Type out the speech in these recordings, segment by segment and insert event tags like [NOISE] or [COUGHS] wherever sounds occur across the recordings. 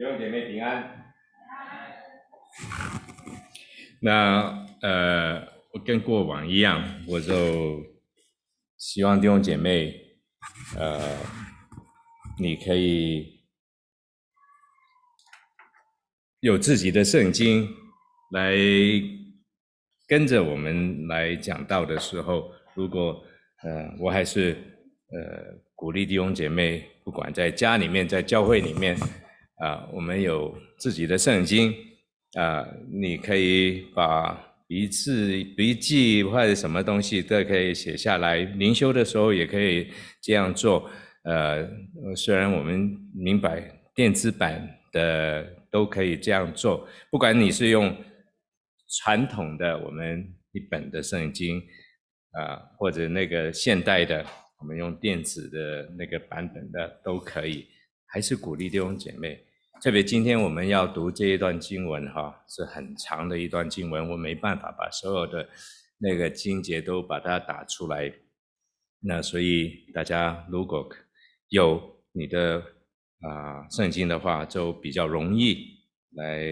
弟兄姐妹平安。那呃，跟过往一样，我就希望弟兄姐妹，呃，你可以有自己的圣经来跟着我们来讲道的时候，如果呃，我还是呃鼓励弟兄姐妹，不管在家里面，在教会里面。啊，我们有自己的圣经，啊，你可以把笔字、笔记或者什么东西都可以写下来。灵修的时候也可以这样做。呃，虽然我们明白电子版的都可以这样做，不管你是用传统的我们一本的圣经，啊，或者那个现代的，我们用电子的那个版本的都可以，还是鼓励弟兄姐妹。特别今天我们要读这一段经文，哈，是很长的一段经文，我没办法把所有的那个经节都把它打出来。那所以大家如果有你的啊圣经的话，就比较容易来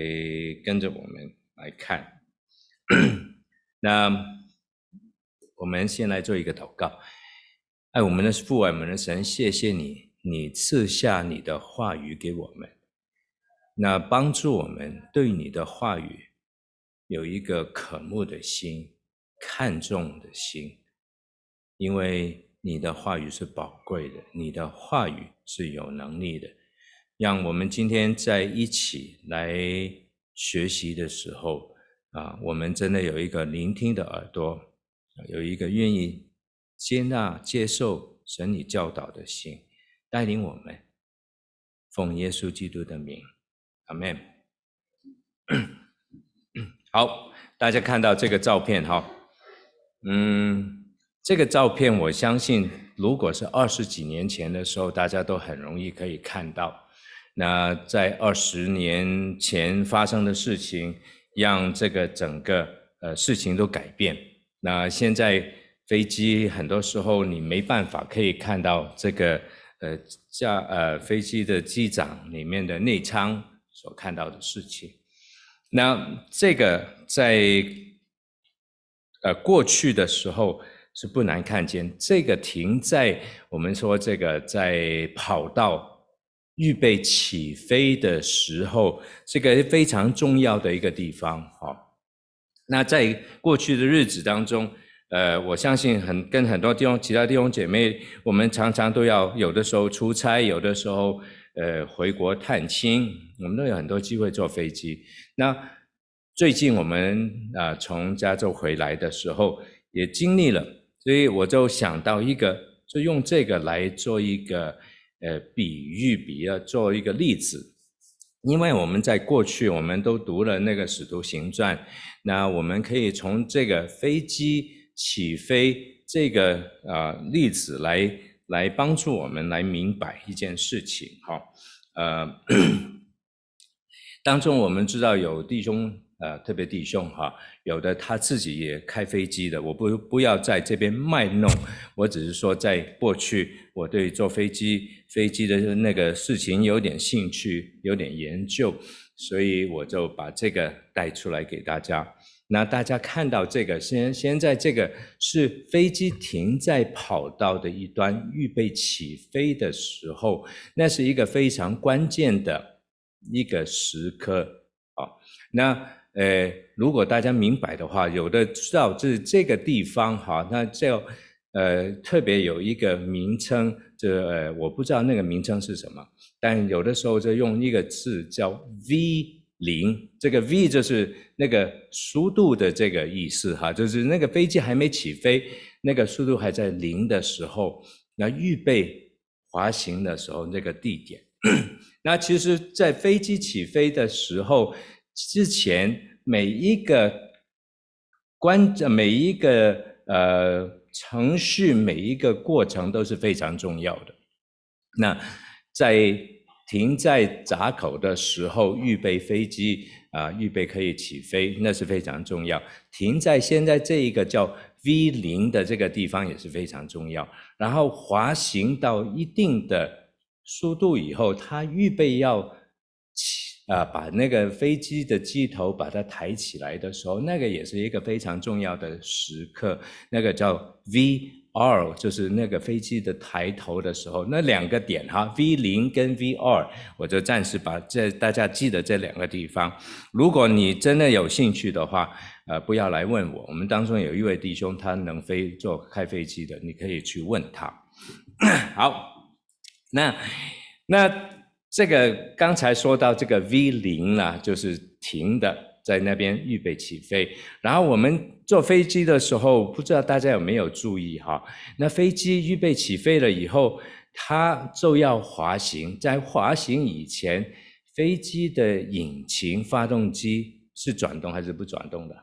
跟着我们来看。[CLEARS THROAT] 那我们先来做一个祷告，爱我们的父，爱我们的神，谢谢你，你赐下你的话语给我们。那帮助我们对你的话语有一个渴慕的心、看重的心，因为你的话语是宝贵的，你的话语是有能力的。让我们今天在一起来学习的时候啊，我们真的有一个聆听的耳朵，有一个愿意接纳、接受神你教导的心，带领我们奉耶稣基督的名。阿门。[COUGHS] 好，大家看到这个照片哈，嗯，这个照片我相信，如果是二十几年前的时候，大家都很容易可以看到。那在二十年前发生的事情，让这个整个呃事情都改变。那现在飞机很多时候你没办法可以看到这个呃驾呃飞机的机长里面的内舱。所看到的事情，那这个在呃过去的时候是不难看见，这个停在我们说这个在跑道预备起飞的时候，这个非常重要的一个地方。好，那在过去的日子当中，呃，我相信很跟很多弟兄、其他弟兄姐妹，我们常常都要有的时候出差，有的时候。呃，回国探亲，我们都有很多机会坐飞机。那最近我们啊、从加州回来的时候，也经历了，所以我就想到一个，就用这个来做一个呃比喻，比较做一个例子。因为我们在过去我们都读了那个《使徒行传》，那我们可以从这个飞机起飞这个啊、例子来。来帮助我们来明白一件事情，哈，呃，[CLEARS THROAT] 当中我们知道有弟兄，呃，特别弟兄哈，有的他自己也开飞机的，我不不要在这边卖弄，[LAUGHS] 我只是说在过去我对坐飞机飞机的那个事情有点兴趣，有点研究，所以我就把这个带出来给大家。那大家看到这个，现现在这个是飞机停在跑道的一端，预备起飞的时候，那是一个非常关键的一个时刻啊。那呃，如果大家明白的话，有的知道这这个地方哈，那叫呃特别有一个名称，这呃我不知道那个名称是什么，但有的时候就用一个字叫 V。零，这个 V 就是那个速度的这个意思哈，就是那个飞机还没起飞，那个速度还在零的时候，那预备滑行的时候那个地点。[CLEARS THROAT] 那其实，在飞机起飞的时候之前，每一个关，每一个呃程序，每一个过程都是非常重要的。那在停在闸口的时候，预备飞机啊，预备可以起飞，那是非常重要。停在现在这一个叫 V 零的这个地方也是非常重要。然后滑行到一定的速度以后，它预备要起啊，把那个飞机的机头把它抬起来的时候，那个也是一个非常重要的时刻，那个叫 V。R 就是那个飞机的抬头的时候，那两个点哈，V 零跟 V 二，我就暂时把这大家记得这两个地方。如果你真的有兴趣的话，呃，不要来问我。我们当中有一位弟兄，他能飞坐开飞机的，你可以去问他。[COUGHS] 好，那那这个刚才说到这个 V 零呢，就是停的。在那边预备起飞，然后我们坐飞机的时候，不知道大家有没有注意哈？那飞机预备起飞了以后，它就要滑行。在滑行以前，飞机的引擎、发动机是转动还是不转动的？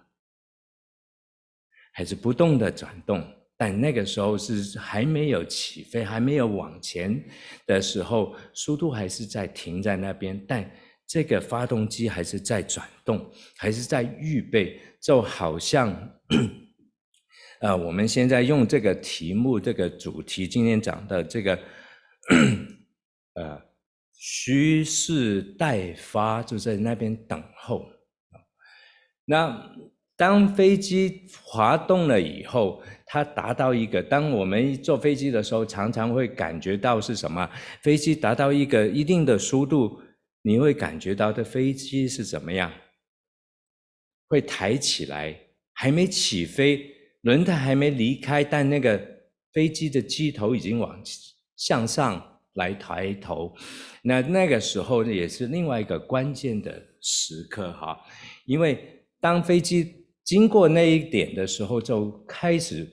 还是不动的转动？但那个时候是还没有起飞，还没有往前的时候，速度还是在停在那边，但。这个发动机还是在转动，还是在预备，就好像，呃，我们现在用这个题目、这个主题，今天讲的这个，呃，蓄势待发，就在那边等候。那当飞机滑动了以后，它达到一个，当我们坐飞机的时候，常常会感觉到是什么？飞机达到一个一定的速度。你会感觉到的飞机是怎么样？会抬起来，还没起飞，轮胎还没离开，但那个飞机的机头已经往向上来抬头。那那个时候也是另外一个关键的时刻哈，因为当飞机经过那一点的时候，就开始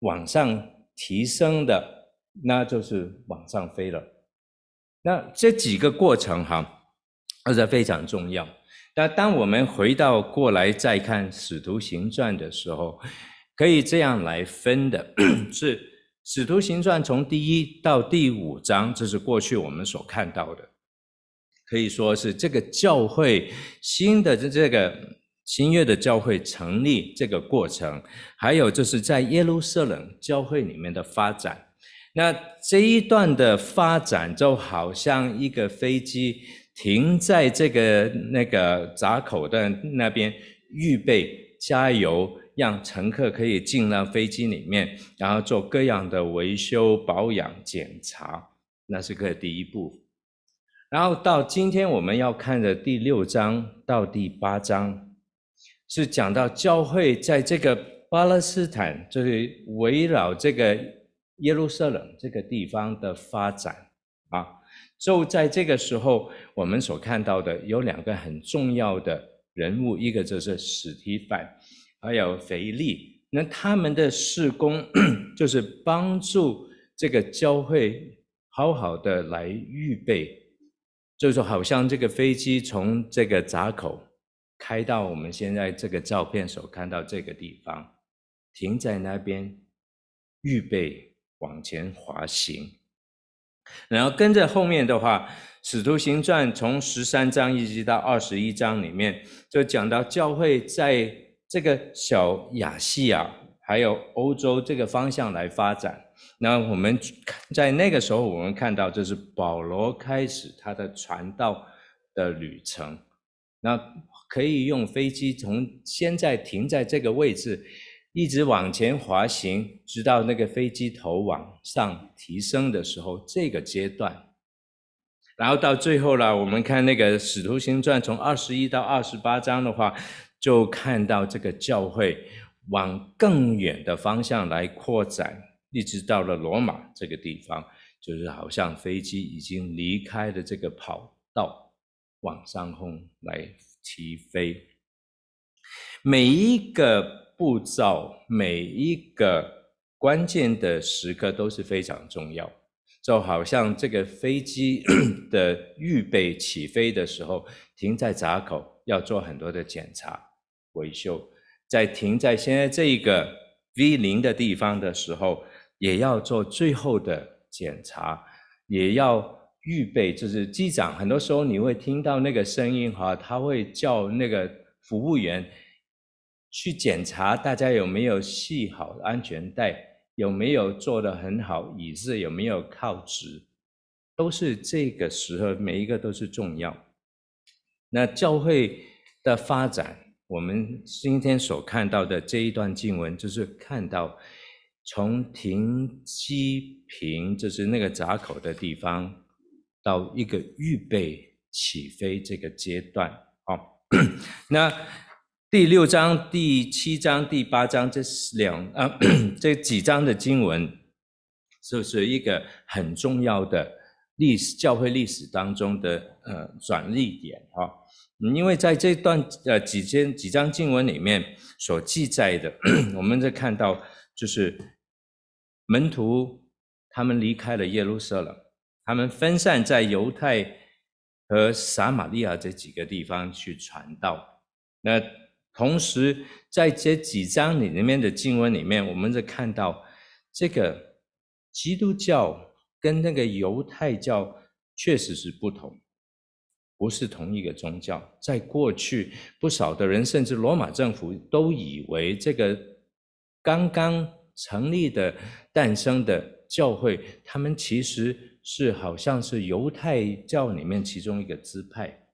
往上提升的，那就是往上飞了。那这几个过程哈。这非常重要。那当我们回到过来再看《使徒行传》的时候，可以这样来分的：是《使徒行传》从第一到第五章，这是过去我们所看到的，可以说是这个教会新的这个新约的教会成立这个过程，还有就是在耶路撒冷教会里面的发展。那这一段的发展就好像一个飞机。停在这个那个闸口的那边，预备加油，让乘客可以进到飞机里面，然后做各样的维修、保养、检查，那是个第一步。然后到今天我们要看的第六章到第八章，是讲到教会在这个巴勒斯坦，就是围绕这个耶路撒冷这个地方的发展啊。就在这个时候，我们所看到的有两个很重要的人物，一个就是史提反，还有腓利。那他们的事工 [CLEARS THROAT] 就是帮助这个教会好好的来预备，就是好像这个飞机从这个闸口开到我们现在这个照片所看到这个地方，停在那边，预备往前滑行。然后跟着后面的话，《使徒行传》从十三章一直到二十一章里面，就讲到教会在这个小亚细亚还有欧洲这个方向来发展。那我们在那个时候，我们看到就是保罗开始他的传道的旅程。那可以用飞机从现在停在这个位置。一直往前滑行，直到那个飞机头往上提升的时候，这个阶段，然后到最后了，我们看那个《使徒行传》从二十一到二十八章的话，就看到这个教会往更远的方向来扩展，一直到了罗马这个地方，就是好像飞机已经离开了这个跑道，往上空来起飞，每一个。步骤每一个关键的时刻都是非常重要，就好像这个飞机 [COUGHS] 的预备起飞的时候，停在闸口要做很多的检查维修，在停在现在这一个 V 零的地方的时候，也要做最后的检查，也要预备。就是机长很多时候你会听到那个声音哈，他会叫那个服务员。去检查大家有没有系好安全带，有没有坐得很好，椅子有没有靠直，都是这个时候每一个都是重要。那教会的发展，我们今天所看到的这一段经文，就是看到从停机坪，就是那个闸口的地方，到一个预备起飞这个阶段。好，[COUGHS] 那。第六章、第七章、第八章这两啊 [CLEARS THROAT] 这几章的经文，就是一个很重要的历史教会历史当中的呃转捩点哈。因为在这段呃几间几章经文里面所记载的，我们在看到就是门徒他们离开了耶路撒冷，他们分散在犹太和撒玛利亚这几个地方去传道，那。同时，在这几章里面的经文里面，我们就看到这个基督教跟那个犹太教确实是不同，不是同一个宗教。在过去，不少的人甚至罗马政府都以为这个刚刚成立的、诞生的教会，他们其实是好像是犹太教里面其中一个支派。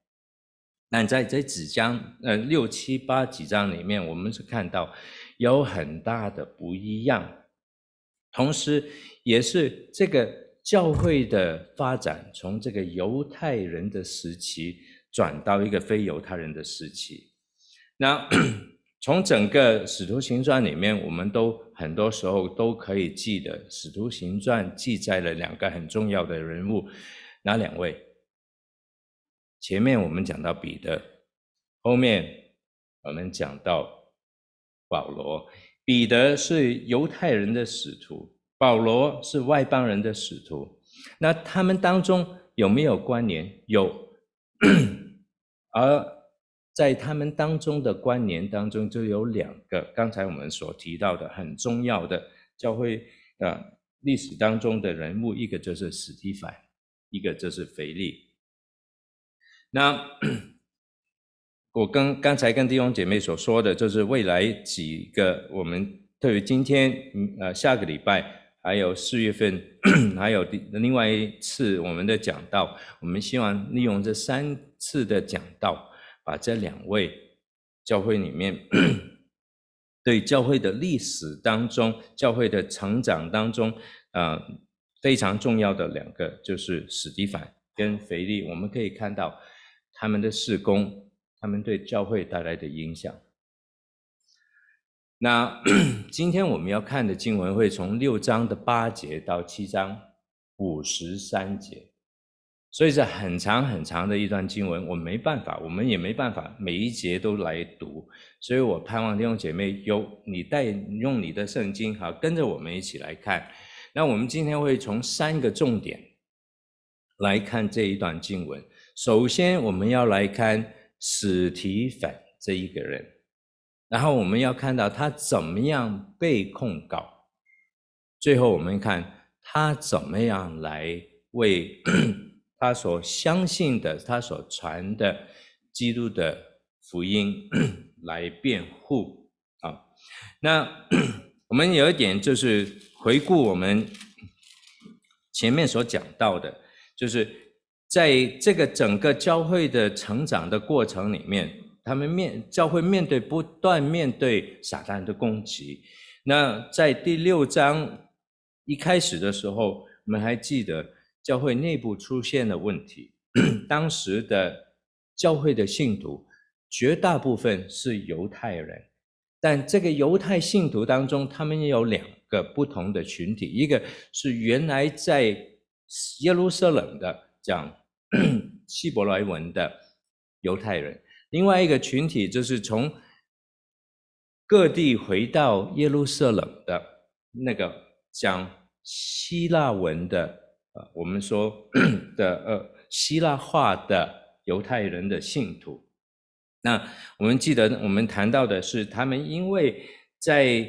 那在这几章，呃，六七八几章里面，我们是看到有很大的不一样，同时也是这个教会的发展，从这个犹太人的时期转到一个非犹太人的时期。那 [CLEARS THROAT] 从整个使徒行传里面，我们都很多时候都可以记得，使徒行传记载了两个很重要的人物，哪两位？前面我们讲到彼得，后面我们讲到保罗。彼得是犹太人的使徒，保罗是外邦人的使徒。那他们当中有没有关联？有。而在他们当中的关联当中，就有两个，刚才我们所提到的很重要的教会呃历史当中的人物，一个就是史提凡，一个就是腓利。那 [CLEARS THROAT] 我跟刚才跟弟兄姐妹所说的，就是未来几个我们对于今天，呃，下个礼拜，还有四月份，[CLEARS THROAT] 还有另外一次我们的讲道，我们希望利用这三次的讲道，把这两位教会里面 [CLEARS THROAT] 对教会的历史当中、教会的成长当中，啊、呃，非常重要的两个，就是司提反跟腓力，我们可以看到。他们的事工，他们对教会带来的影响。那 [COUGHS] 今天我们要看的经文会从六章的八节到七章五十三节，所以是很长很长的一段经文。我没办法，我们也没办法每一节都来读，所以我盼望弟兄姐妹有你带用你的圣经，好跟着我们一起来看。那我们今天会从三个重点来看这一段经文。首先，我们要来看史提反这一个人，然后我们要看到他怎么样被控告，最后我们看他怎么样来为 [CLEARS THROAT] 他所相信的、他所传的基督的福音 [CLEARS THROAT] 来辩护啊。那 [CLEARS THROAT] 我们有一点就是回顾我们前面所讲到的，就是。在这个整个教会的成长的过程里面，他们面教会面对不断面对撒旦的攻击。那在第六章一开始的时候，我们还记得教会内部出现了问题。[CLEARS THROAT] 当时的教会的信徒绝大部分是犹太人，但这个犹太信徒当中，他们也有两个不同的群体，一个是原来在耶路撒冷的讲。[CLEARS THROAT] 希伯来文的犹太人，另外一个群体就是从各地回到耶路撒冷的那个讲希腊文的，呃，我们说 [CLEARS THROAT] 的呃希腊话的犹太人的信徒。那我们记得我们谈到的是，他们因为在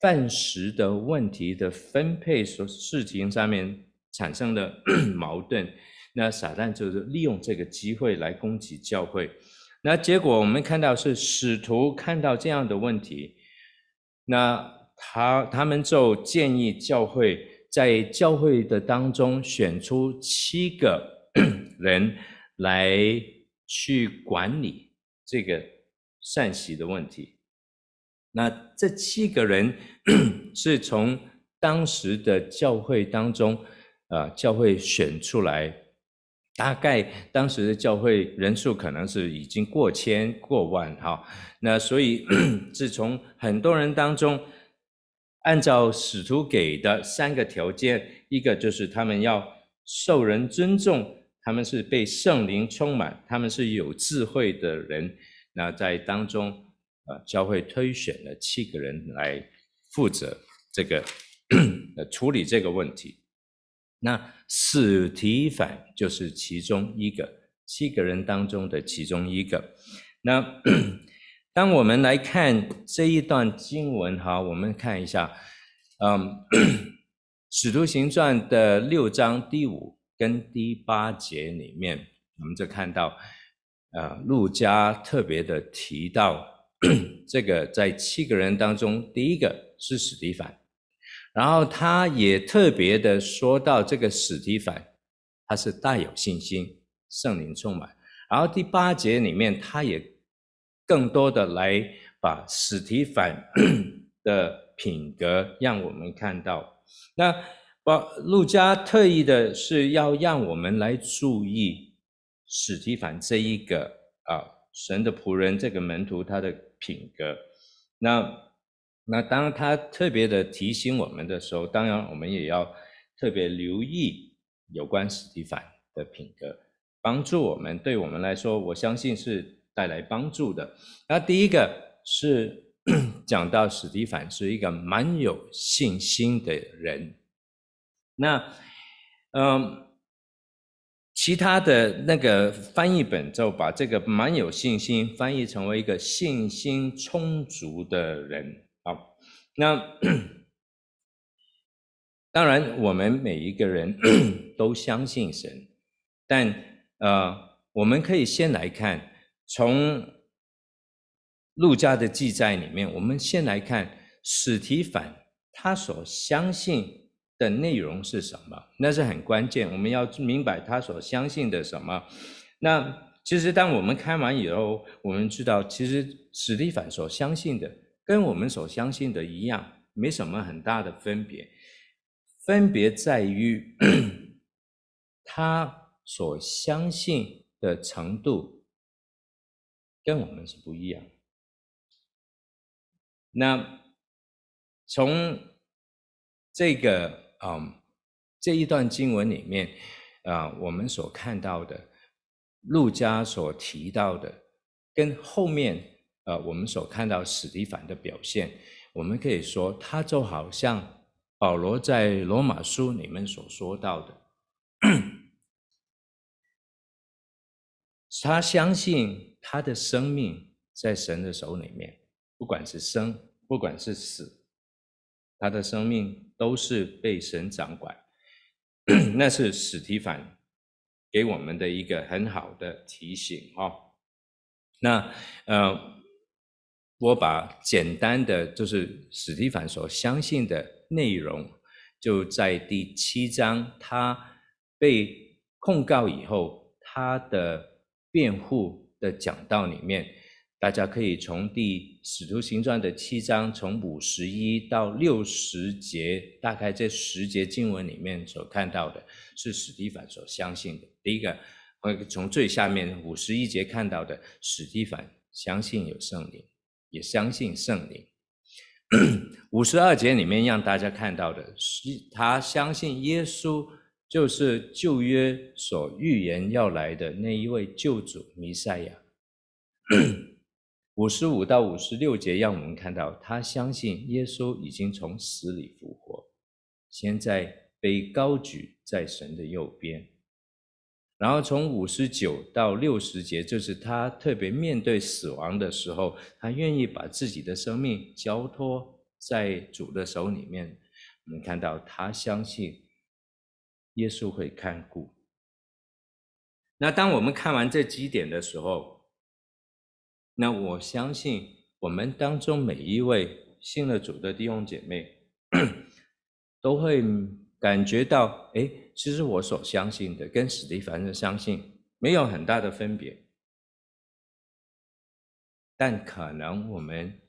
饭食的问题的分配所事情上面产生的 [CLEARS THROAT] 矛盾。那撒旦就是利用这个机会来攻击教会，那结果我们看到是使徒看到这样的问题，那他他们就建议教会在教会的当中选出七个 [CLEARS THROAT] 人来去管理这个善习的问题。那这七个人 [CLEARS THROAT] 是从当时的教会当中，啊，教会选出来，大概当时的教会人数可能是已经过千过万哈。那所以 [CLEARS THROAT] 自从很多人当中，按照使徒给的三个条件，一个就是他们要受人尊重，他们是被圣灵充满，他们是有智慧的人。那在当中。啊，教会推选了七个人来负责这个 [CLEARS THROAT] 呃处理这个问题。那史提反就是其中一个，七个人当中的其中一个。那 [CLEARS THROAT] 当我们来看这一段经文哈，我们看一下，嗯，[CLEARS THROAT]《使徒行传》的六章第五跟第八节里面，我们就看到，呃，路加特别的提到。[CLEARS THROAT] 这个在七个人当中，第一个是史提凡，然后他也特别的说到这个史提反，他是大有信心，圣灵充满。然后第八节里面，他也更多的来把史提反的品格让我们看到。那把路加特意的是要让我们来注意史提反这一个啊神的仆人，这个门徒他的。品格，那那当他特别的提醒我们的时候，当然我们也要特别留意有关司提反的品格，帮助我们。对我们来说，我相信是带来帮助的。那第一个是 [COUGHS] 讲到司提反是一个蛮有信心的人，那嗯。其他的那个翻译本就把这个蛮有信心翻译成为一个信心充足的人。那当然，我们每一个人 [COUGHS] 都相信神，但呃，我们可以先来看从路加的记载里面，我们先来看史提反他所相信的内容是什么？那是很关键，我们要明白他所相信的什么。那其实当我们看完以后，我们知道，其实史提凡所相信的跟我们所相信的一样，没什么很大的分别，分别在于 [COUGHS] 他所相信的程度跟我们是不一样。那从这个。嗯，这一段经文里面，啊，我们所看到的，陆家所提到的，跟后面，呃，我们所看到史提反的表现，我们可以说，他就好像保罗在罗马书里面所说到的，他相信他的生命在神的手里面，不管是生，不管是死，他的生命。都是被神掌管，[CLEARS THROAT] 那是史提反给我们的一个很好的提醒哈。那呃，我把简单的就是史提凡所相信的内容，就在第七章他被控告以后，他的辩护的讲道里面。大家可以从第《使徒行传》的七章，从五十一到六十节，大概这十节经文里面所看到的，是史提凡所相信的。第一个，从最下面五十一节看到的，史提凡相信有圣灵，也相信圣灵。五十二节里面让大家看到的是，他相信耶稣就是旧约所预言要来的那一位救主弥赛亚。五十五到五十六节，让我们看到他相信耶稣已经从死里复活，现在被高举在神的右边。然后从五十九到六十节，就是他特别面对死亡的时候，他愿意把自己的生命交托在主的手里面。我们看到他相信耶稣会看顾。那当我们看完这几点的时候，那我相信我们当中每一位信了主的弟兄姐妹，[CLEARS THROAT] 都会感觉到，哎，其实我所相信的跟史蒂凡的相信没有很大的分别，但可能我们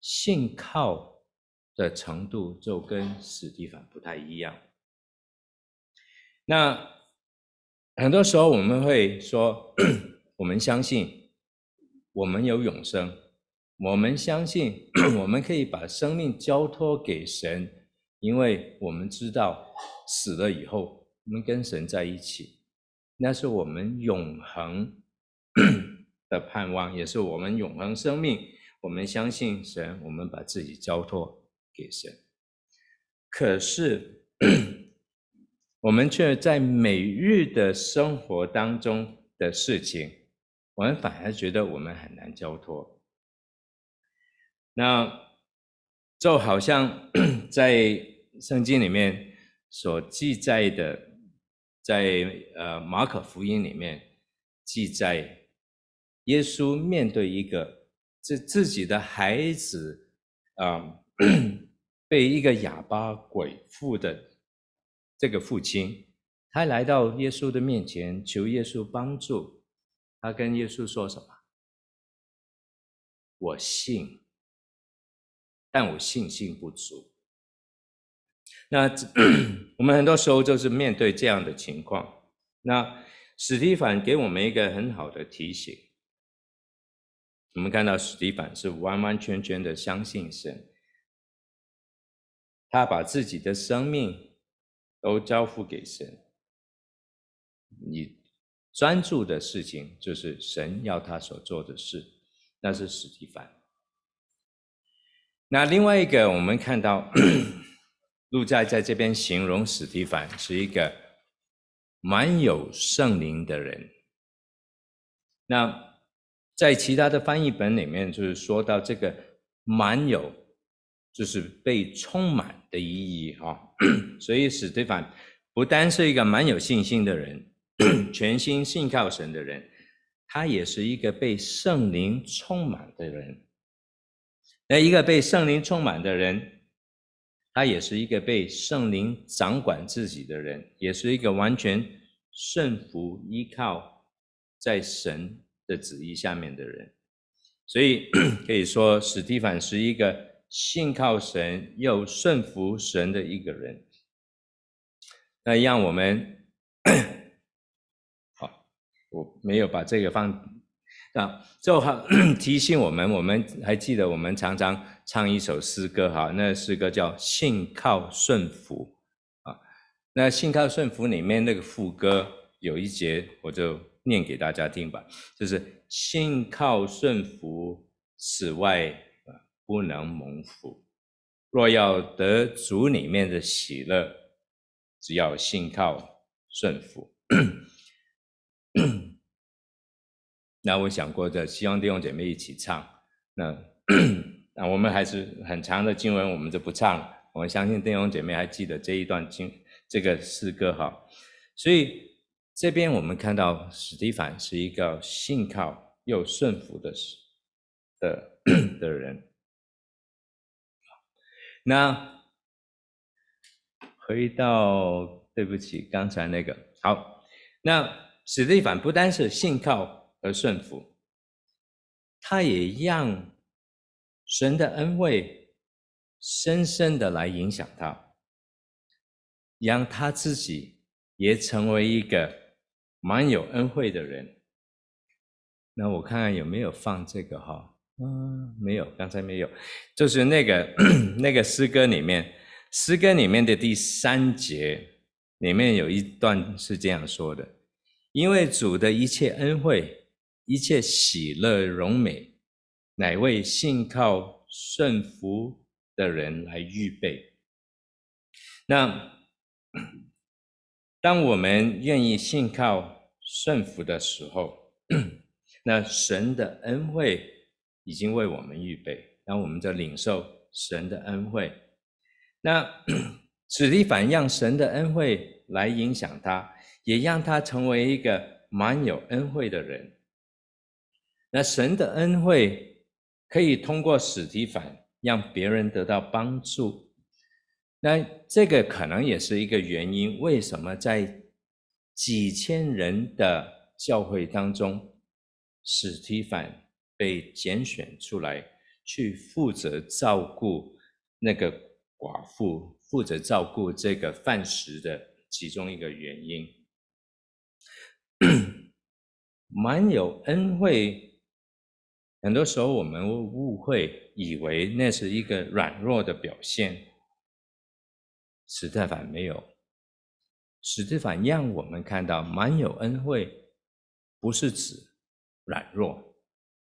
信靠的程度就跟史蒂凡不太一样。那很多时候我们会说，[CLEARS THROAT] 我们相信我们有永生，我们相信 [CLEARS THROAT] 我们可以把生命交托给神，因为我们知道死了以后我们跟神在一起，那是我们永恒 [CLEARS THROAT] 的盼望，也是我们永恒生命。我们相信神，我们把自己交托给神。可是。[CLEARS THROAT] 我们却在每日的生活当中的事情，我们反而觉得我们很难交托。那就好像 [CLEARS THROAT] 在圣经里面所记载的，在呃马可福音里面记载，耶稣面对一个自自己的孩子啊，[CLEARS THROAT] 被一个哑巴鬼附的。这个父亲，他来到耶稣的面前，求耶稣帮助。他跟耶稣说什么？我信，但我信心不足。那 [CLEARS THROAT] 我们很多时候就是面对这样的情况。那史蒂凡给我们一个很好的提醒。我们看到史蒂凡是完完全全的相信神，他把自己的生命。都交付给神，你专注的事情就是神要他所做的事，那是史蒂凡。那另外一个，我们看到路加在这边形容史蒂凡是一个蛮有圣灵的人。那在其他的翻译本里面，就是说到这个蛮有。就是被充满的意义哈，[CLEARS THROAT] 所以史蒂凡不单是一个蛮有信心的人，[CLEARS THROAT] 全心信靠神的人，他也是一个被圣灵充满的人。那一个被圣灵充满的人，他也是一个被圣灵掌管自己的人，也是一个完全顺服依靠在神的旨意下面的人。所以 [CLEARS THROAT] 可以说，史提反是一个。信靠神又顺服神的一个人，那让我们好，我没有把这个放啊，就好 [CLEARS THROAT] 提醒我们，我们还记得我们常常唱一首诗歌哈，那诗歌叫《信靠顺服》啊，那《信靠顺服》里面那个副歌有一节，我就念给大家听吧，就是信靠顺服，此外。不能蒙福。若要得主里面的喜乐，只要信靠顺服。[COUGHS] 那我想过的，希望弟兄姐妹一起唱。那那我们还是很长的经文，我们就不唱了。我们相信弟兄姐妹还记得这一段经这个诗歌哈。所以这边我们看到史蒂凡是一个信靠又顺服的的的人。那回到，对不起，刚才那个好。那史蒂凡不单是信靠和顺服，他也让神的恩惠深深的来影响他，让他自己也成为一个蛮有恩惠的人。那我看看有没有放这个哈。嗯，没有，刚才没有，就是那个 [CLEARS THROAT] 那个诗歌里面，诗歌里面的第三节里面有一段是这样说的：因为主的一切恩惠、一切喜乐荣美，乃为信靠顺服的人来预备。那 [COUGHS] 当我们愿意信靠顺服的时候，[COUGHS] 那神的恩惠。已经为我们预备，让我们就领受神的恩惠。那 [COUGHS] 史提反让神的恩惠来影响他，也让他成为一个满有恩惠的人。那神的恩惠可以通过史提反让别人得到帮助。那这个可能也是一个原因，为什么在几千人的教会当中，史提反被拣选出来去负责照顾那个寡妇，负责照顾这个饭食的其中一个原因，[CLEARS THROAT] 蛮有恩惠。很多时候我们误会，以为那是一个软弱的表现。史提凡没有，史提反让我们看到满有恩惠，不是指软弱，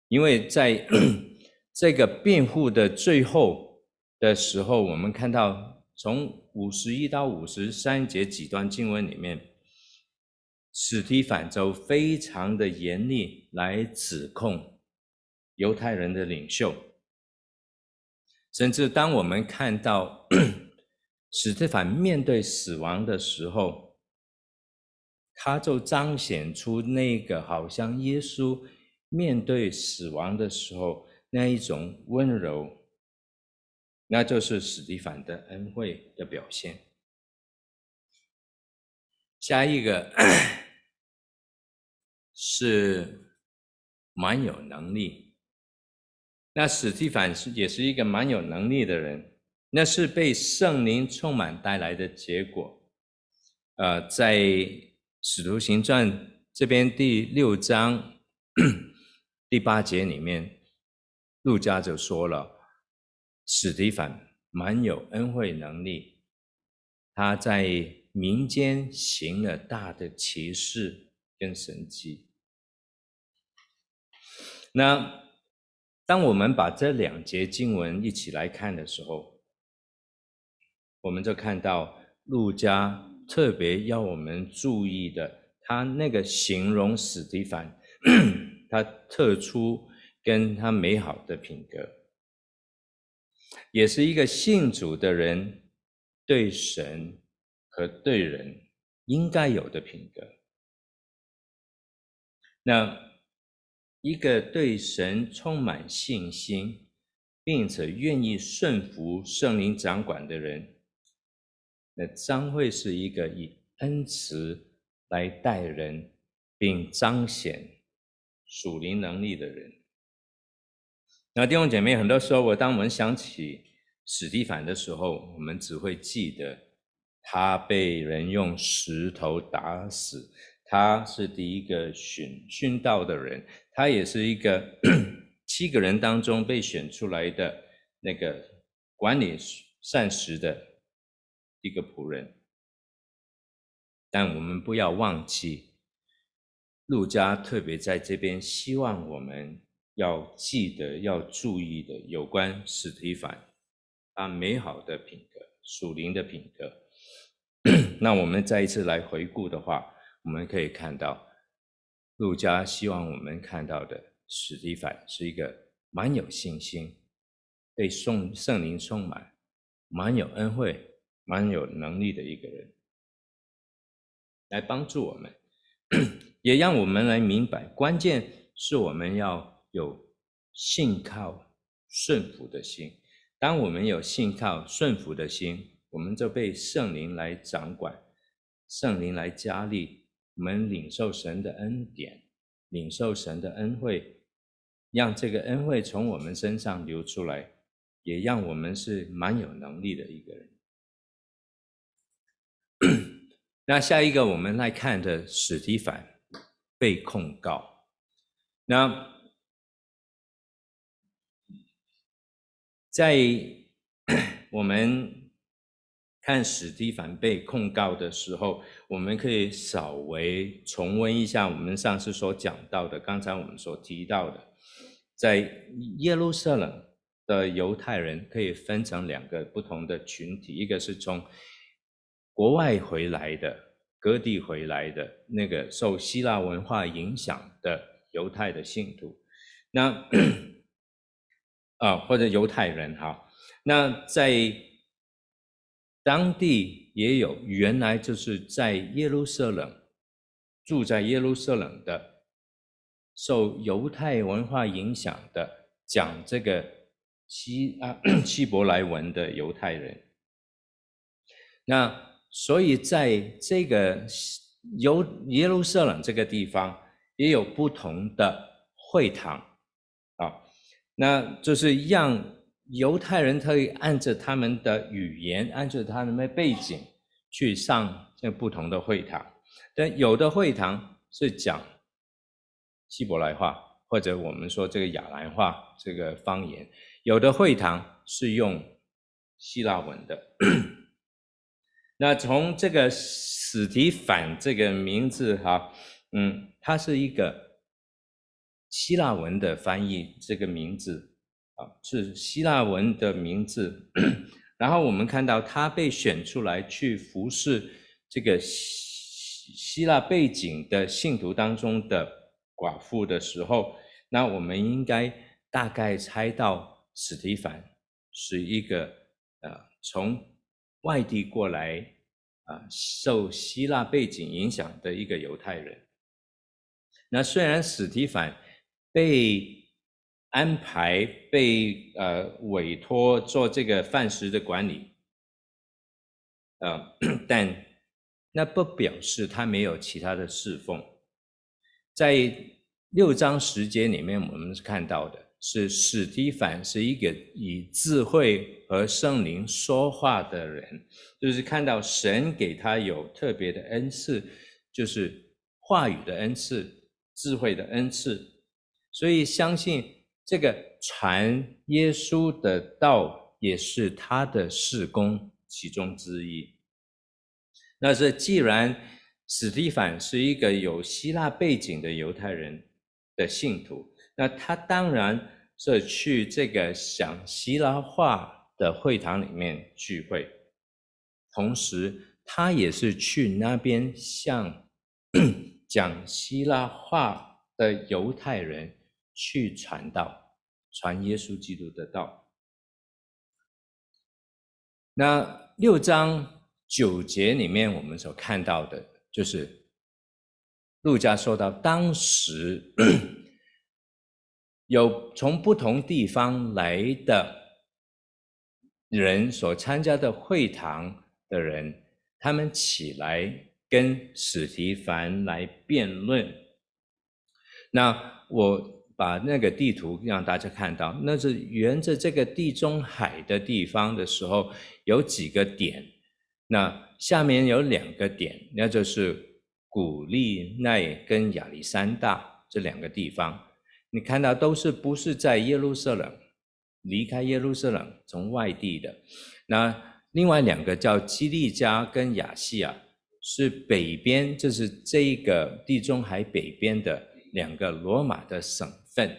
因为在 [CLEARS THROAT] 这个辩护的最后的时候，我们看到从五十一到五十三节几段经文里面，史提反就非常的严厉来指控犹太人的领袖，甚至当我们看到。司提反面对死亡的时候，他就彰显出那个好像耶稣面对死亡的时候那一种温柔，那就是司提反的恩惠的表现。下一个 [COUGHS] 是蛮有能力，那史提凡是也是一个蛮有能力的人。那是被圣灵充满带来的结果。呃，在使徒行传这边第六章第八节里面，路加就说了，史提凡蛮有恩惠能力，他在民间行了大的奇事跟神迹。那当我们把这两节经文一起来看的时候，我们就看到路加特别要我们注意的，他那个形容史提凡，他特殊跟他美好的品格，也是一个信主的人对神和对人应该有的品格。那一个对神充满信心，并且愿意顺服圣灵掌管的人。那将会是一个以恩慈来待人，并彰显属灵能力的人。那弟兄姐妹，很多时候，我当我们想起史蒂凡的时候，我们只会记得他被人用石头打死，他是第一个殉殉道的人，他也是一个 [CLEARS THROAT] 七个人当中被选出来的那个管理膳食的。一个仆人，但我们不要忘记，路加特别在这边希望我们要记得、要注意的有关史提凡他美好的品格、属灵的品格。[CLEARS THROAT] 那我们再一次来回顾的话，我们可以看到，路家希望我们看到的史蒂芬是一个蛮有信心、被圣圣灵充满、蛮有恩惠。蛮有能力的一个人，来帮助我们，[CLEARS THROAT] 也让我们来明白，关键是我们要有信靠、顺服的心。当我们有信靠、顺服的心，我们就被圣灵来掌管，圣灵来加力，我们领受神的恩典，领受神的恩惠，让这个恩惠从我们身上流出来，也让我们是蛮有能力的一个人。那下一个我们来看的史提凡被控告。那在 [COUGHS] 我们看史蒂凡被控告的时候，我们可以稍微重温一下我们上次所讲到的，刚才我们所提到的，在耶路撒冷的犹太人可以分成两个不同的群体，一个是从国外回来的，各地回来的那个受希腊文化影响的犹太的信徒，那啊或者犹太人哈，那在当地也有原来就是在耶路撒冷住在耶路撒冷的受犹太文化影响的讲这个希啊 [COUGHS] 希伯来文的犹太人。那所以在这个犹耶路撒冷这个地方，也有不同的会堂啊，那就是让犹太人可以按着他们的语言，按着他们的背景去上这不同的会堂。但有的会堂是讲希伯来话，或者我们说这个亚兰话这个方言；有的会堂是用希腊文的。[COUGHS] 那从这个史提反这个名字哈，嗯，它是一个希腊文的翻译，这个名字啊是希腊文的名字。然后我们看到他被选出来去服侍这个希希腊背景的信徒当中的寡妇的时候，那我们应该大概猜到史提凡是一个呃从。外地过来啊，受希腊背景影响的一个犹太人。那虽然史提凡被安排、被呃委托做这个饭食的管理，呃，[CLEARS THROAT] 但那不表示他没有其他的侍奉。在六章十节里面，我们看到的。是史提凡是一个以智慧和圣灵说话的人，就是看到神给他有特别的恩赐，就是话语的恩赐、智慧的恩赐，所以相信这个传耶稣的道也是他的事工其中之一。那是既然史提反是一个有希腊背景的犹太人的信徒，那他当然。是去这个讲希腊话的会堂里面聚会，同时他也是去那边向 [CLEARS THROAT] 讲希腊话的犹太人去传道，传耶稣基督的道。那六章九节里面我们所看到的，就是路加说到当时。有从不同地方来的人所参加的会堂的人，他们起来跟史提凡来辩论。那我把那个地图让大家看到，那是沿着这个地中海的地方的时候，有几个点。那下面有两个点，那就是古利奈跟亚历山大这两个地方。你看到都是不是在耶路撒冷，离开耶路撒冷从外地的，那另外两个叫基利加跟亚细亚，是北边，就是这个地中海北边的两个罗马的省份。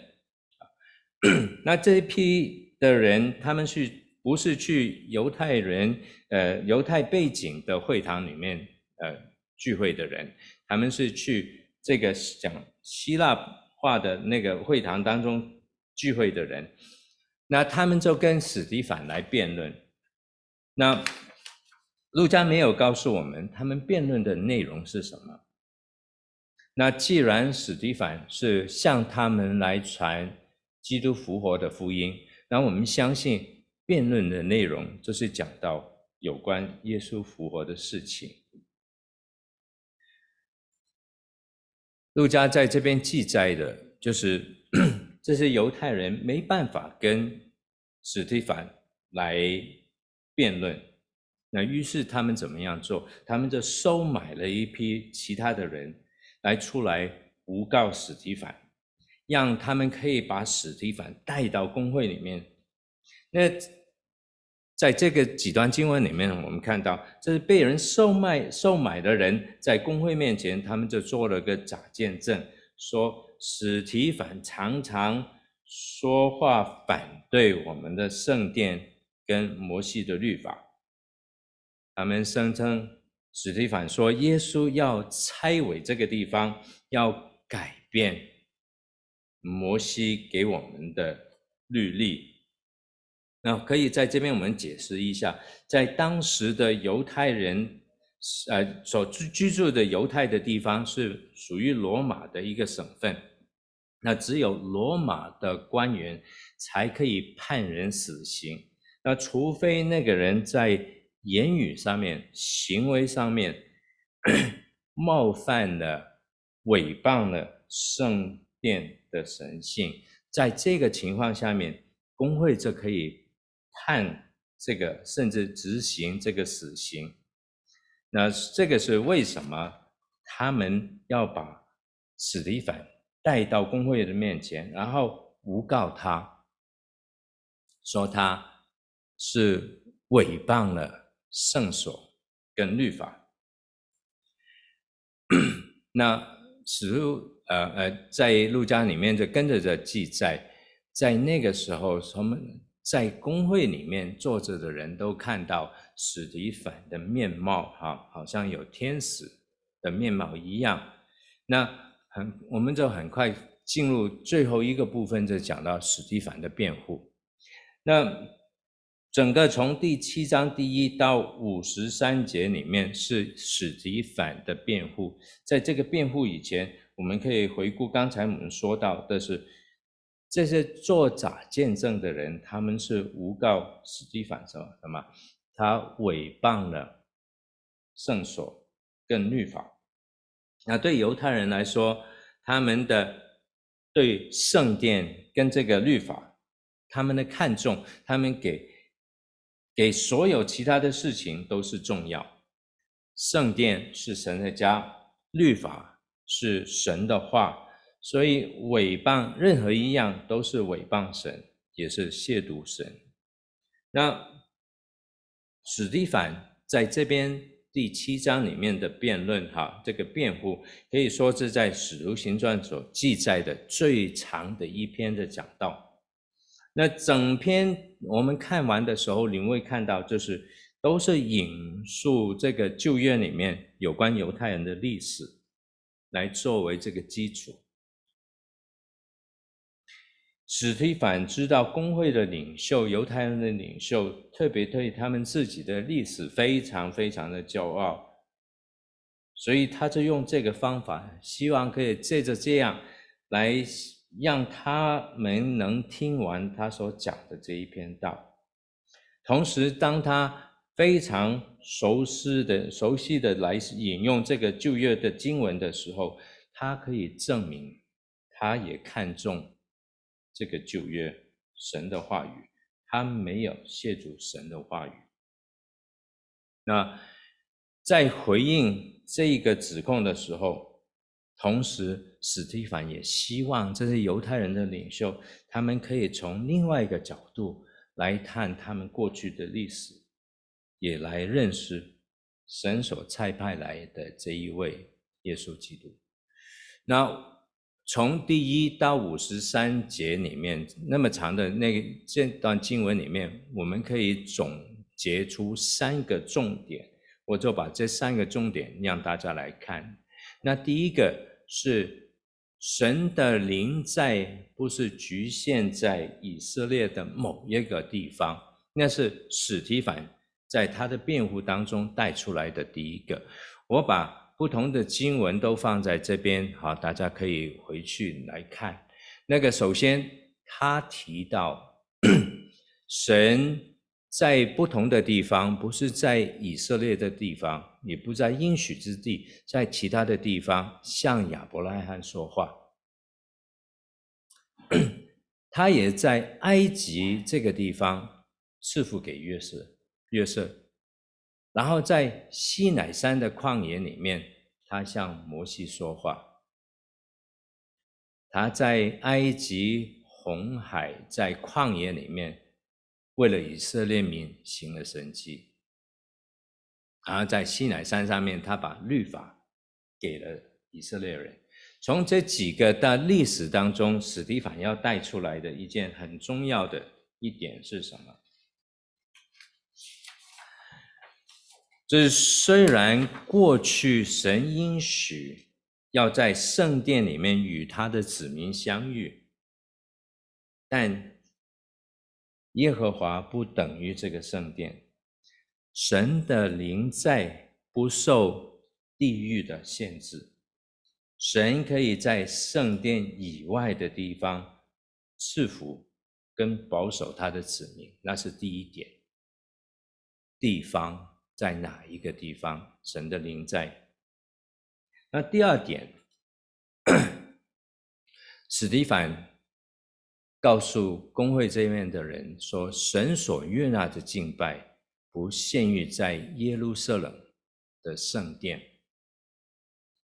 那这一批的人，他们是不是去犹太人，呃，犹太背景的会堂里面，呃，聚会的人，他们是去这个讲希腊。话的那个会堂当中聚会的人，那他们就跟史蒂凡来辩论。那路加没有告诉我们他们辩论的内容是什么。那既然史提凡是向他们来传基督复活的福音，那我们相信辩论的内容就是讲到有关耶稣复活的事情。路加在这边记载的，就是 [CLEARS THROAT] 这些犹太人没办法跟史提凡来辩论，那于是他们怎么样做？他们就收买了一批其他的人来出来诬告史提反，让他们可以把史提反带到公会里面。那在这个几段经文里面，我们看到这是被人售卖、售买的人，在公会面前，他们就做了个假见证，说史提反常常说话反对我们的圣殿跟摩西的律法。他们声称史提凡说耶稣要拆毁这个地方，要改变摩西给我们的律例。那可以在这边我们解释一下，在当时的犹太人，呃，所居居住的犹太的地方是属于罗马的一个省份。那只有罗马的官员才可以判人死刑。那除非那个人在言语上面、行为上面 [CLEARS THROAT] 冒犯了、诽谤了圣殿的神性，在这个情况下面，工会就可以判这个，甚至执行这个死刑。那这个是为什么他们要把司提反带到工会的面前，然后诬告他，说他。是诽谤了圣所跟律法。那使徒呃呃，在路加里面就跟着这记载，在那个时候，他们在公会里面坐着的人都看到史提反的面貌，哈，好像有天使的面貌一样。那很，我们就很快进入最后一个部分，就讲到史提凡的辩护。那。整个从第七章第一到五十三节里面是史提反的辩护。在这个辩护以前，我们可以回顾刚才我们说到的是，这些作假见证的人，他们是诬告司提反什么什么？他诽谤了圣所跟律法。那对犹太人来说，他们的对圣殿跟这个律法，他们的看重，他们给。给所有其他的事情都是重要，圣殿是神的家，律法是神的话，所以诽谤任何一样都是诽谤神，也是亵渎神。那史提凡在这边第七章里面的辩论，哈，这个辩护可以说是在使徒行传所记载的最长的一篇的讲道。那整篇我们看完的时候，你会看到，就是都是引述这个旧约里面有关犹太人的历史，来作为这个基础。史提反知道工会的领袖、犹太人的领袖，特别对他们自己的历史非常非常的骄傲，所以他就用这个方法，希望可以借着这样来。让他们能听完他所讲的这一篇道，同时，当他非常熟悉的、熟悉的来引用这个旧约的经文的时候，他可以证明，他也看重这个旧约神的话语，他没有亵渎神的话语。那在回应这个指控的时候，同时，史蒂凡也希望这些犹太人的领袖，他们可以从另外一个角度来看他们过去的历史，也来认识神所差派来的这一位耶稣基督。那从第一到五十三节里面那么长的那这段经文里面，我们可以总结出三个重点，我就把这三个重点让大家来看。那第一个是神的临在，不是局限在以色列的某一个地方，那是史提凡在他的辩护当中带出来的第一个。我把不同的经文都放在这边，好，大家可以回去来看。那个首先他提到 [CLEARS THROAT] 神。在不同的地方，不是在以色列的地方，也不在应许之地，在其他的地方向亚伯拉罕说话。[COUGHS] 他也在埃及这个地方赐福给约瑟，约瑟。然后在西乃山的旷野里面，他向摩西说话。他在埃及红海，在旷野里面。为了以色列民行了神迹，然后在西乃山上面，他把律法给了以色列人。从这几个的历史当中，司提反要带出来的一件很重要的一点是什么？就是虽然过去神应许要在圣殿里面与他的子民相遇，但耶和华不等于这个圣殿，神的灵在不受地域的限制，神可以在圣殿以外的地方赐福跟保守他的子民，那是第一点。地方在哪一个地方？神的灵在。那第二点，[COUGHS] 史提反告诉工会这边的人说：神所悦纳的敬拜，不限于在耶路撒冷的圣殿。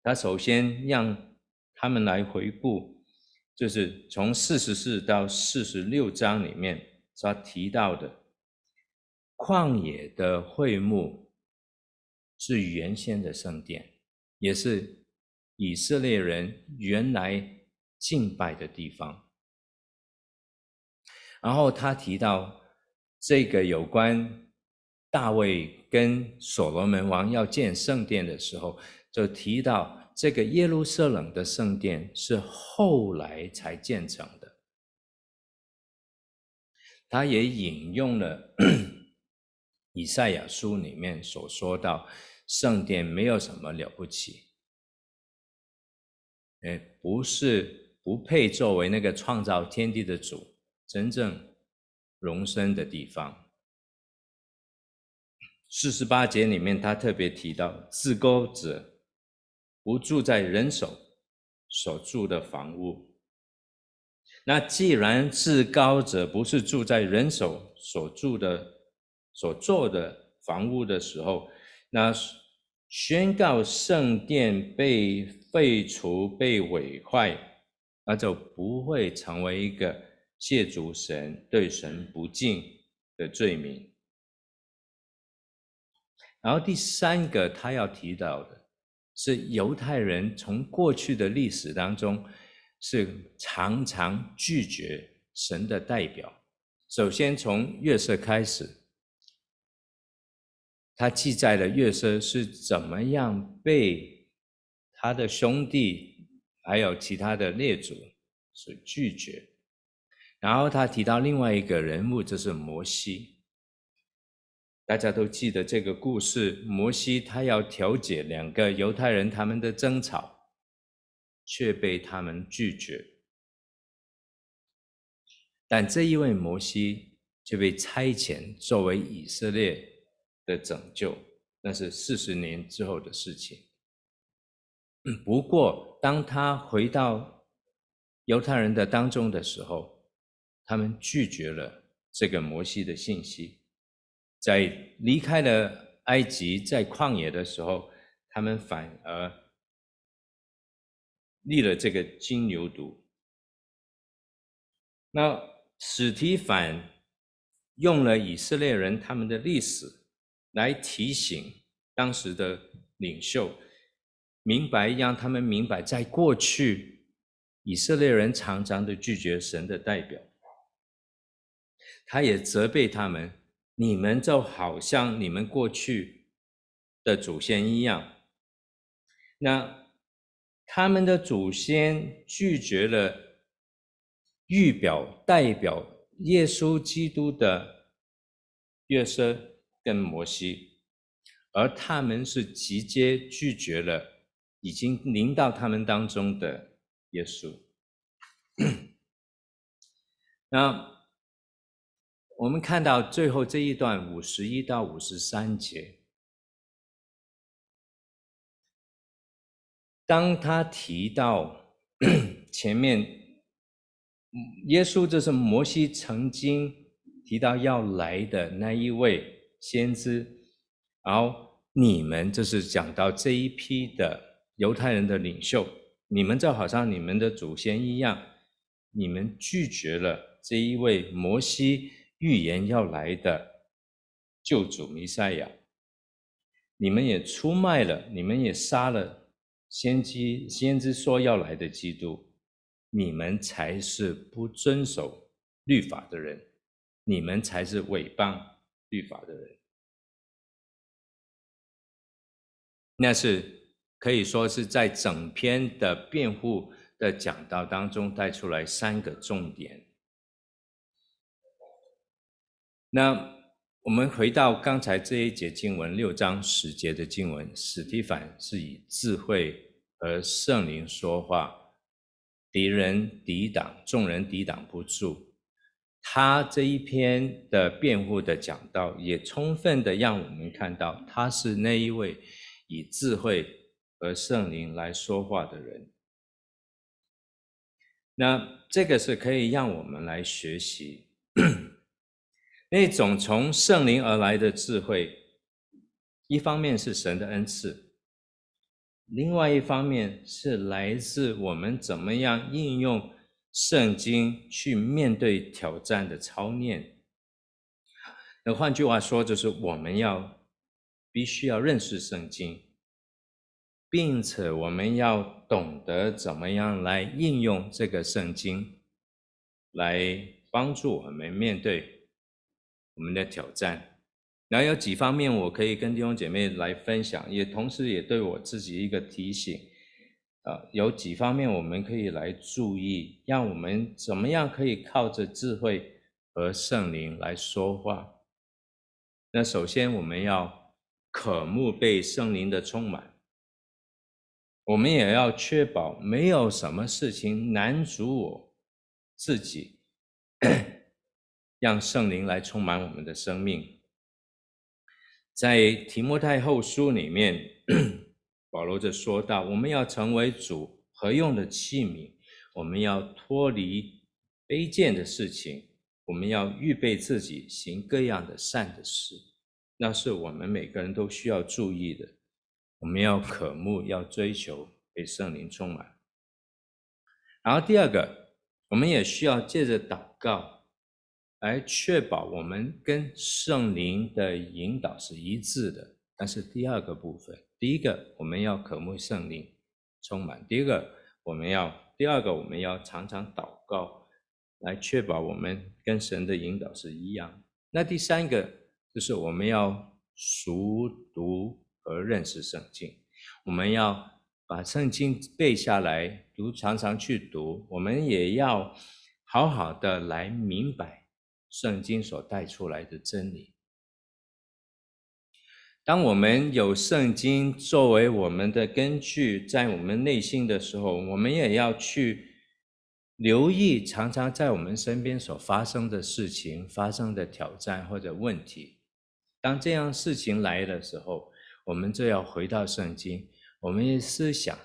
他首先让他们来回顾，就是从四十四到四十六章里面所提到的。旷野的会幕是原先的圣殿，也是以色列人原来敬拜的地方。然后他提到这个有关大卫跟所罗门王要建圣殿的时候，就提到这个耶路撒冷的圣殿是后来才建成的。他也引用了。[CLEARS THROAT] 以赛亚书里面所说到，圣殿没有什么了不起，哎，不是不配作为那个创造天地的主真正容身的地方。四十八节里面，他特别提到，至高者不住在人手所住的房屋。那既然至高者不是住在人手所住的，所做的房屋的时候，那宣告圣殿被废除、被毁坏，那就不会成为一个亵渎神、对神不敬的罪名。然后第三个他要提到的是，犹太人从过去的历史当中是常常拒绝神的代表。首先从约瑟开始。他记载了约瑟是怎么样被他的兄弟还有其他的列祖所拒绝，然后他提到另外一个人物，就是摩西。大家都记得这个故事，摩西他要调解两个犹太人他们的争吵，却被他们拒绝。但这一位摩西却被差遣作为以色列的拯救，那是四十年之后的事情。不过，当他回到犹太人的当中的时候，他们拒绝了这个摩西的信息。在离开了埃及，在旷野的时候，他们反而立了这个金牛犊。那史提反用了以色列人他们的历史。来提醒当时的领袖，明白，让他们明白，在过去以色列人常常的拒绝神的代表，他也责备他们：你们就好像你们过去的祖先一样。那他们的祖先拒绝了预表代表耶稣基督的约瑟。跟摩西，而他们是直接拒绝了已经临到他们当中的耶稣。[COUGHS] 那我们看到最后这一段五十一到五十三节，当他提到 [CLEARS THROAT] 前面耶稣就是摩西曾经提到要来的那一位。先知，然后你们就是讲到这一批的犹太人的领袖，你们就好像你们的祖先一样，你们拒绝了这一位摩西预言要来的救主弥赛亚，你们也出卖了，你们也杀了先知先知说要来的基督，你们才是不遵守律法的人，你们才是诽谤。律法的人，那是可以说是在整篇的辩护的讲道当中带出来三个重点。那我们回到刚才这一节经文六章十节的经文，史提凡是以智慧和圣灵说话，敌人抵挡，众人抵挡不住。他这一篇的辩护的讲道，也充分的让我们看到，他是那一位以智慧和圣灵来说话的人。那这个是可以让我们来学习那种从圣灵而来的智慧，一方面是神的恩赐，另外一方面是来自我们怎么样应用。圣经去面对挑战的操练，那换句话说，就是我们要必须要认识圣经，并且我们要懂得怎么样来应用这个圣经，来帮助我们面对我们的挑战。然后有几方面我可以跟弟兄姐妹来分享，也同时也对我自己一个提醒。啊，有几方面我们可以来注意，让我们怎么样可以靠着智慧和圣灵来说话。那首先我们要渴慕被圣灵的充满，我们也要确保没有什么事情难阻我自己，让圣灵来充满我们的生命。在提摩太后书里面。[CLEARS THROAT] 保罗就说到：“我们要成为主合用的器皿，我们要脱离卑贱的事情，我们要预备自己行各样的善的事。那是我们每个人都需要注意的。我们要渴慕，要追求被圣灵充满。然后第二个，我们也需要借着祷告来确保我们跟圣灵的引导是一致的。但是第二个部分。”第一个，我们要渴慕圣灵充满；第二个，我们要第二个，我们要常常祷告，来确保我们跟神的引导是一样。那第三个就是我们要熟读和认识圣经，我们要把圣经背下来，读，常常去读。我们也要好好的来明白圣经所带出来的真理。当我们有圣经作为我们的根据，在我们内心的时候，我们也要去留意常常在我们身边所发生的事情、发生的挑战或者问题。当这样事情来的时候，我们就要回到圣经，我们思想，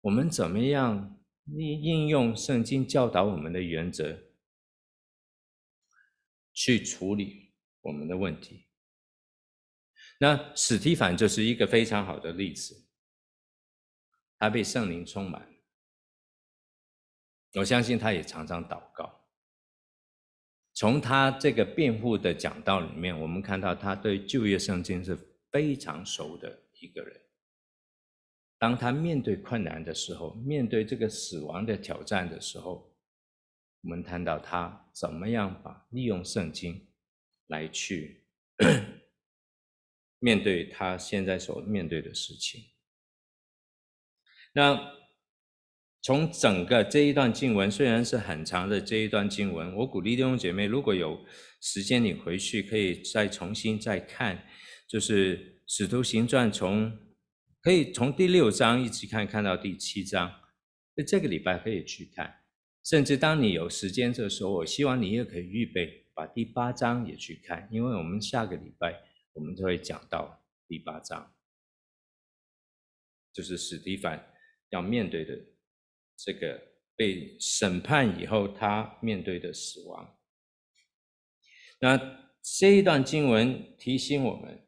我们怎么样应应用圣经教导我们的原则，去处理我们的问题。那史提凡就是一个非常好的例子，他被圣灵充满，我相信他也常常祷告。从他这个辩护的讲道里面，我们看到他对旧约圣经是非常熟的一个人。当他面对困难的时候，面对这个死亡的挑战的时候，我们谈到他怎么样把利用圣经来去。[COUGHS] 面对他现在所面对的事情，那从整个这一段经文，虽然是很长的这一段经文，我鼓励弟兄姐妹，如果有时间你回去可以再重新再看，就是《使徒行传》从可以从第六章一直看看到第七章，那这个礼拜可以去看，甚至当你有时间的时候，我希望你也可以预备把第八章也去看，因为我们下个礼拜。我们就会讲到第八章，就是史提凡要面对的这个被审判以后，他面对的死亡。那这一段经文提醒我们，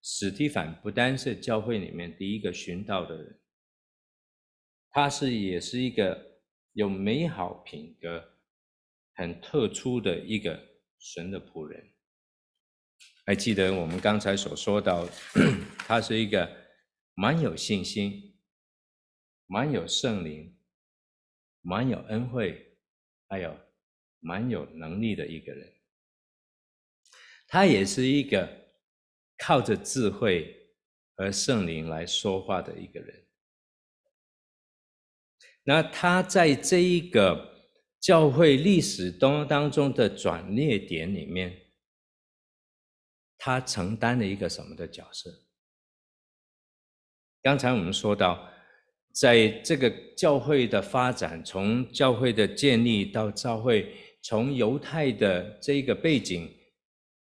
史提凡不单是教会里面第一个寻道的人，他是也是一个有美好品格、很特殊的一个神的仆人。还记得我们刚才所说到，他是一个蛮有信心、蛮有圣灵、蛮有恩惠，还有蛮有能力的一个人。他也是一个靠着智慧和圣灵来说话的一个人。那他在这一个教会历史当当中的转捩点里面。他承担了一个什么的角色？刚才我们说到，在这个教会的发展，从教会的建立到教会，从犹太的这个背景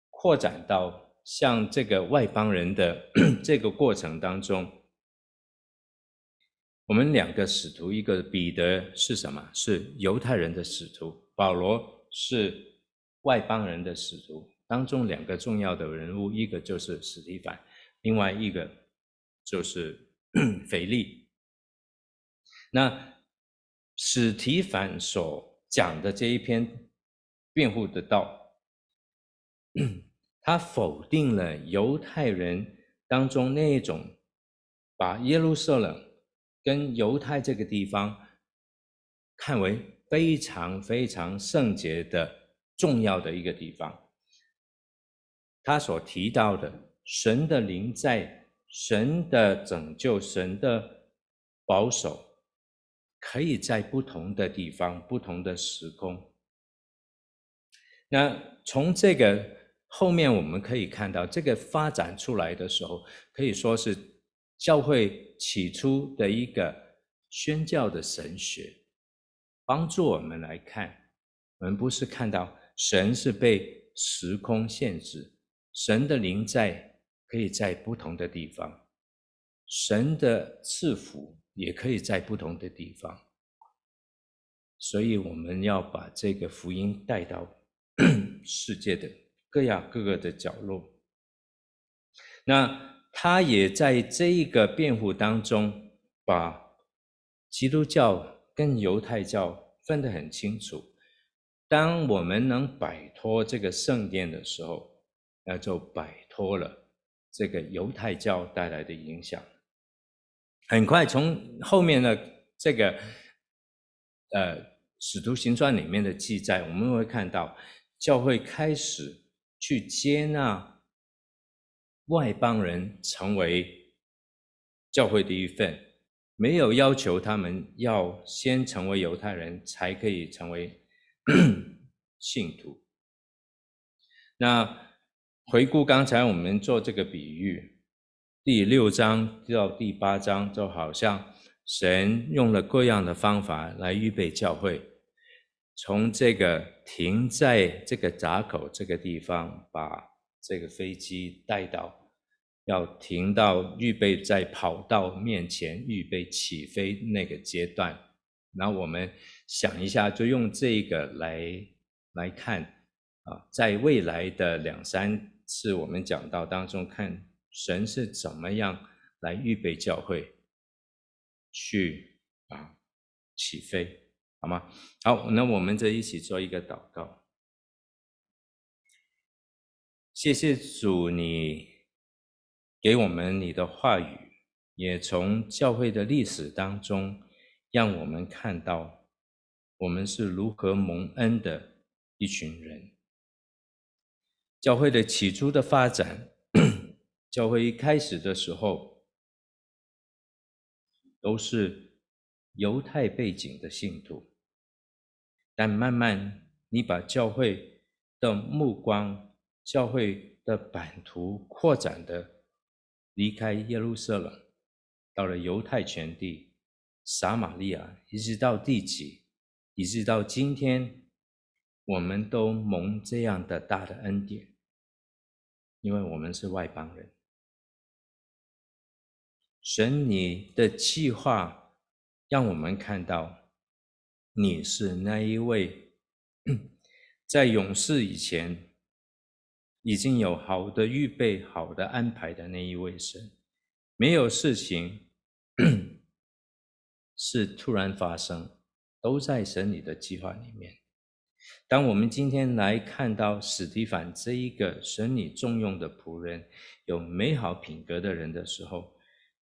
扩展到像这个外邦人的 [CLEARS THROAT] 这个过程当中，我们两个使徒，一个彼得是什么？是犹太人的使徒，保罗是外邦人的使徒。当中两个重要的人物，一个就是史提凡，另外一个就是 [COUGHS] 腓利。那史提凡所讲的这一篇辩护的道，[COUGHS] 他否定了犹太人当中那一种把耶路撒冷跟犹太这个地方看为非常非常圣洁的重要的一个地方。他所提到的神的灵在、神的拯救、神的保守。可以在不同的地方、不同的时空。那从这个后面我们可以看到，这个发展出来的时候，可以说是教会起初的一个宣教的神学，帮助我们来看，我们不是看到神是被时空限制，神的灵在可以在不同的地方，神的赐福。也可以在不同的地方，所以我们要把这个福音带到 [COUGHS] 世界的各样各个的角落。那他也在这一个辩护当中，把基督教跟犹太教分得很清楚。当我们能摆脱这个圣殿的时候，那就摆脱了这个犹太教带来的影响。很快，从后面的这个呃《使徒行传》里面的记载，我们会看到教会开始去接纳外邦人成为教会的一份，没有要求他们要先成为犹太人才可以成为 [CLEARS THROAT] 信徒。那回顾刚才我们做这个比喻。第六章到第八章，就好像神用了各样的方法来预备教会，从这个停在这个闸口这个地方，把这个飞机带到，要停到预备在跑道面前预备起飞那个阶段。那我们想一下，就用这个来来看啊，在未来的两三次我们讲到当中看。神是怎么样来预备教会去啊起飞，好吗？好，那我们这一起做一个祷告。谢谢主，你给我们你的话语，也从教会的历史当中，让我们看到我们是如何蒙恩的一群人。教会的起初的发展。[COUGHS] 教会一开始的时候，都是犹太背景的信徒，但慢慢你把教会的目光、教会的版图扩展的离开耶路撒冷，到了犹太全地、撒玛利亚，一直到地极，一直到今天，我们都蒙这样的大的恩典，因为我们是外邦人。神，你的计划让我们看到，你是那一位在永世以前已经有好的预备、好的安排的那一位神。没有事情 [CLEARS THROAT] 是突然发生，都在神你的计划里面。当我们今天来看到史提凡这一个神你重用的仆人，有美好品格的人的时候，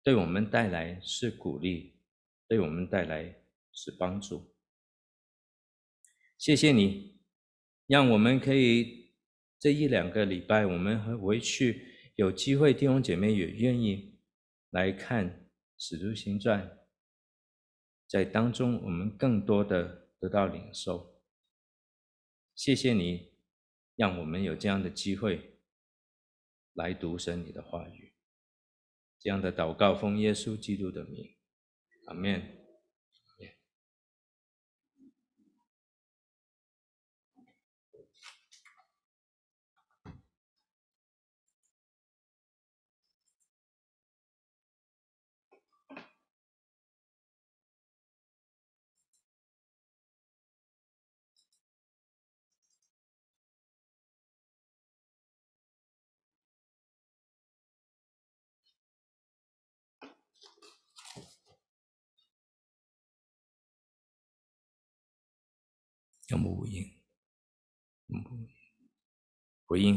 对我们带来是鼓励，对我们带来是帮助。谢谢你，让我们可以这一两个礼拜，我们回去有机会，弟兄姐妹也愿意来看《使徒行传》，在当中我们更多的得到领受。谢谢你，让我们有这样的机会来读神你的话语。这样的祷告，奉耶稣基督的名，阿门。有没有回应？嗯，回应。